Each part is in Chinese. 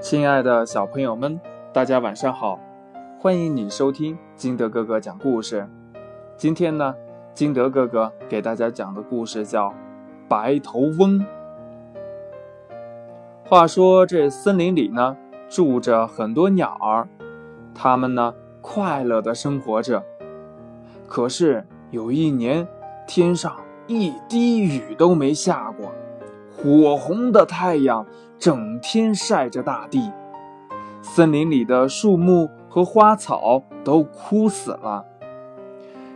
亲爱的小朋友们，大家晚上好！欢迎你收听金德哥哥讲故事。今天呢，金德哥哥给大家讲的故事叫《白头翁》。话说这森林里呢，住着很多鸟儿，它们呢快乐的生活着。可是有一年，天上一滴雨都没下过。火红的太阳整天晒着大地，森林里的树木和花草都枯死了，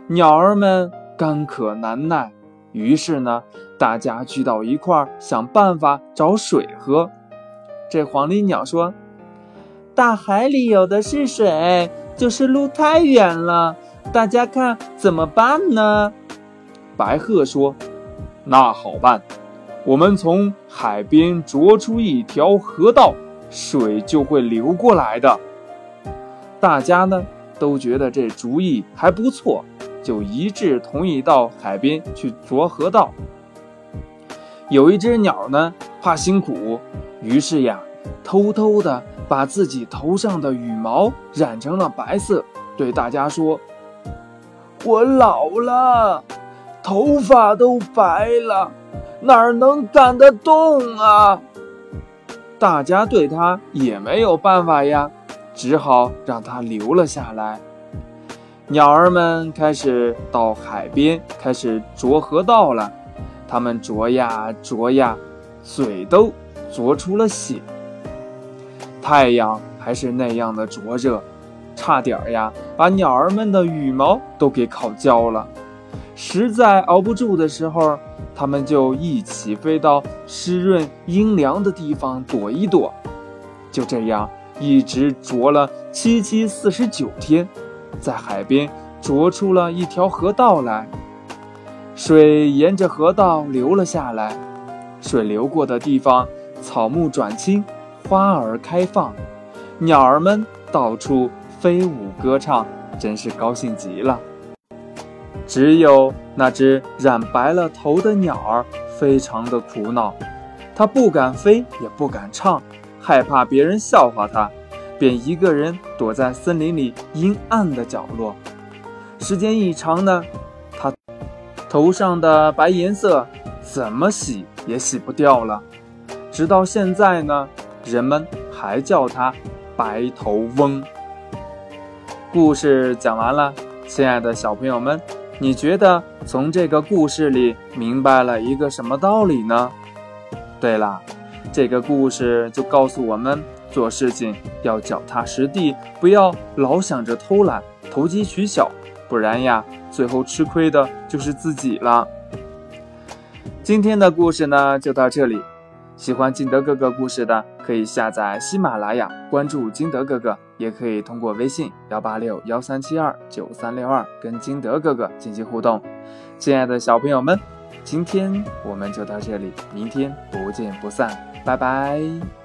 鸟儿们干渴难耐，于是呢，大家聚到一块儿想办法找水喝。这黄鹂鸟说：“大海里有的是水，就是路太远了，大家看怎么办呢？”白鹤说：“那好办。”我们从海边凿出一条河道，水就会流过来的。大家呢都觉得这主意还不错，就一致同意到海边去凿河道。有一只鸟呢怕辛苦，于是呀偷偷的把自己头上的羽毛染成了白色，对大家说：“我老了，头发都白了。”哪能干得动啊？大家对他也没有办法呀，只好让他留了下来。鸟儿们开始到海边，开始啄河道了。他们啄呀啄呀，嘴都啄出了血。太阳还是那样的灼热，差点呀把鸟儿们的羽毛都给烤焦了。实在熬不住的时候。他们就一起飞到湿润阴凉的地方躲一躲，就这样一直啄了七七四十九天，在海边啄出了一条河道来。水沿着河道流了下来，水流过的地方，草木转青，花儿开放，鸟儿们到处飞舞歌唱，真是高兴极了。只有那只染白了头的鸟儿非常的苦恼，它不敢飞，也不敢唱，害怕别人笑话它，便一个人躲在森林里阴暗的角落。时间一长呢，它头上的白颜色怎么洗也洗不掉了。直到现在呢，人们还叫它白头翁。故事讲完了，亲爱的小朋友们。你觉得从这个故事里明白了一个什么道理呢？对了，这个故事就告诉我们做事情要脚踏实地，不要老想着偷懒、投机取巧，不然呀，最后吃亏的就是自己了。今天的故事呢，就到这里。喜欢金德哥哥故事的，可以下载喜马拉雅，关注金德哥哥，也可以通过微信幺八六幺三七二九三六二跟金德哥哥进行互动。亲爱的小朋友们，今天我们就到这里，明天不见不散，拜拜。